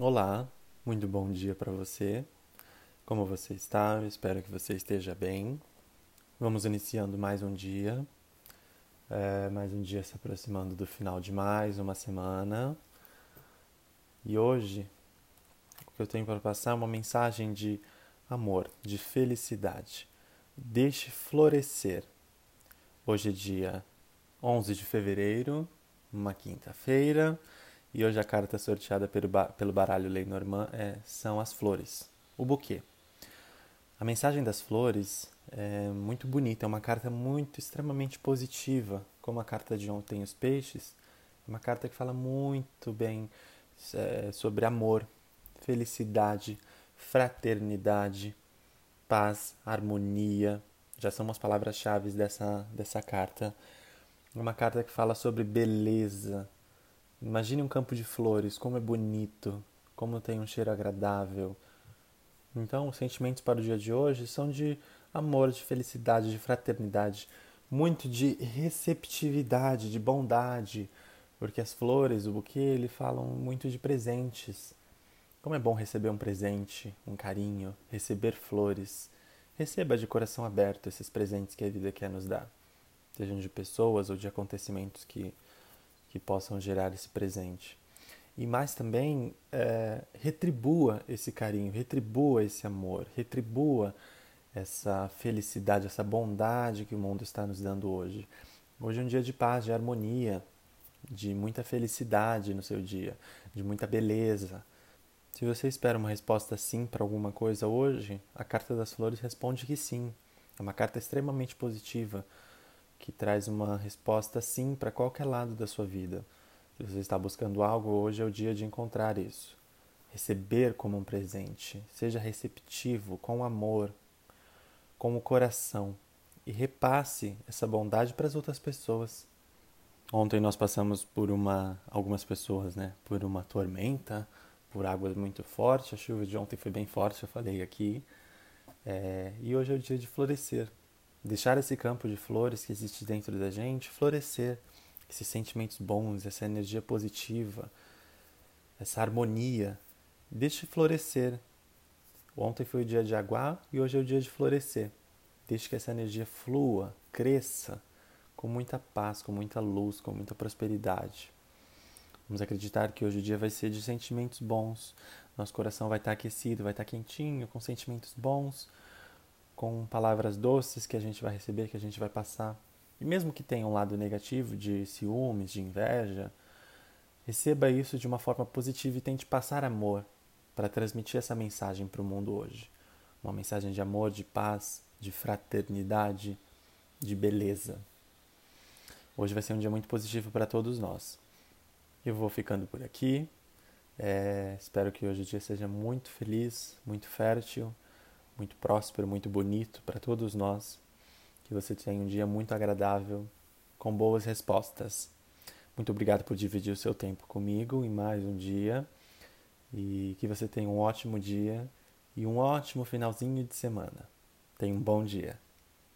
Olá, muito bom dia para você. Como você está? Eu espero que você esteja bem. Vamos iniciando mais um dia, é, mais um dia se aproximando do final de mais uma semana. E hoje o que eu tenho para passar é uma mensagem de amor, de felicidade. Deixe florescer. Hoje é dia 11 de fevereiro, uma quinta-feira. E hoje a carta sorteada pelo, pelo baralho Lenormand é, são as flores, o buquê. A mensagem das flores é muito bonita, é uma carta muito extremamente positiva, como a carta de ontem os peixes. É uma carta que fala muito bem é, sobre amor, felicidade, fraternidade, paz, harmonia. Já são as palavras-chave dessa, dessa carta. Uma carta que fala sobre beleza, Imagine um campo de flores, como é bonito, como tem um cheiro agradável. Então, os sentimentos para o dia de hoje são de amor, de felicidade, de fraternidade, muito de receptividade, de bondade, porque as flores, o buquê, ele falam muito de presentes. Como é bom receber um presente, um carinho, receber flores. Receba de coração aberto esses presentes que a vida quer nos dar, sejam de pessoas ou de acontecimentos que que possam gerar esse presente. E mais também, é, retribua esse carinho, retribua esse amor, retribua essa felicidade, essa bondade que o mundo está nos dando hoje. Hoje é um dia de paz, de harmonia, de muita felicidade no seu dia, de muita beleza. Se você espera uma resposta sim para alguma coisa hoje, a carta das flores responde que sim. É uma carta extremamente positiva que traz uma resposta sim para qualquer lado da sua vida. Se você está buscando algo, hoje é o dia de encontrar isso. Receber como um presente. Seja receptivo, com amor, com o coração e repasse essa bondade para as outras pessoas. Ontem nós passamos por uma, algumas pessoas, né, por uma tormenta, por águas muito fortes. A chuva de ontem foi bem forte, eu falei aqui. É, e hoje é o dia de florescer. Deixar esse campo de flores que existe dentro da gente florescer, esses sentimentos bons, essa energia positiva, essa harmonia. Deixe florescer. Ontem foi o dia de aguar e hoje é o dia de florescer. Deixe que essa energia flua, cresça com muita paz, com muita luz, com muita prosperidade. Vamos acreditar que hoje o dia vai ser de sentimentos bons. Nosso coração vai estar aquecido, vai estar quentinho, com sentimentos bons com palavras doces que a gente vai receber, que a gente vai passar. E mesmo que tenha um lado negativo de ciúmes, de inveja, receba isso de uma forma positiva e tente passar amor para transmitir essa mensagem para o mundo hoje. Uma mensagem de amor, de paz, de fraternidade, de beleza. Hoje vai ser um dia muito positivo para todos nós. Eu vou ficando por aqui. É, espero que hoje o dia seja muito feliz, muito fértil muito próspero, muito bonito para todos nós. Que você tenha um dia muito agradável, com boas respostas. Muito obrigado por dividir o seu tempo comigo em mais um dia. E que você tenha um ótimo dia e um ótimo finalzinho de semana. Tenha um bom dia.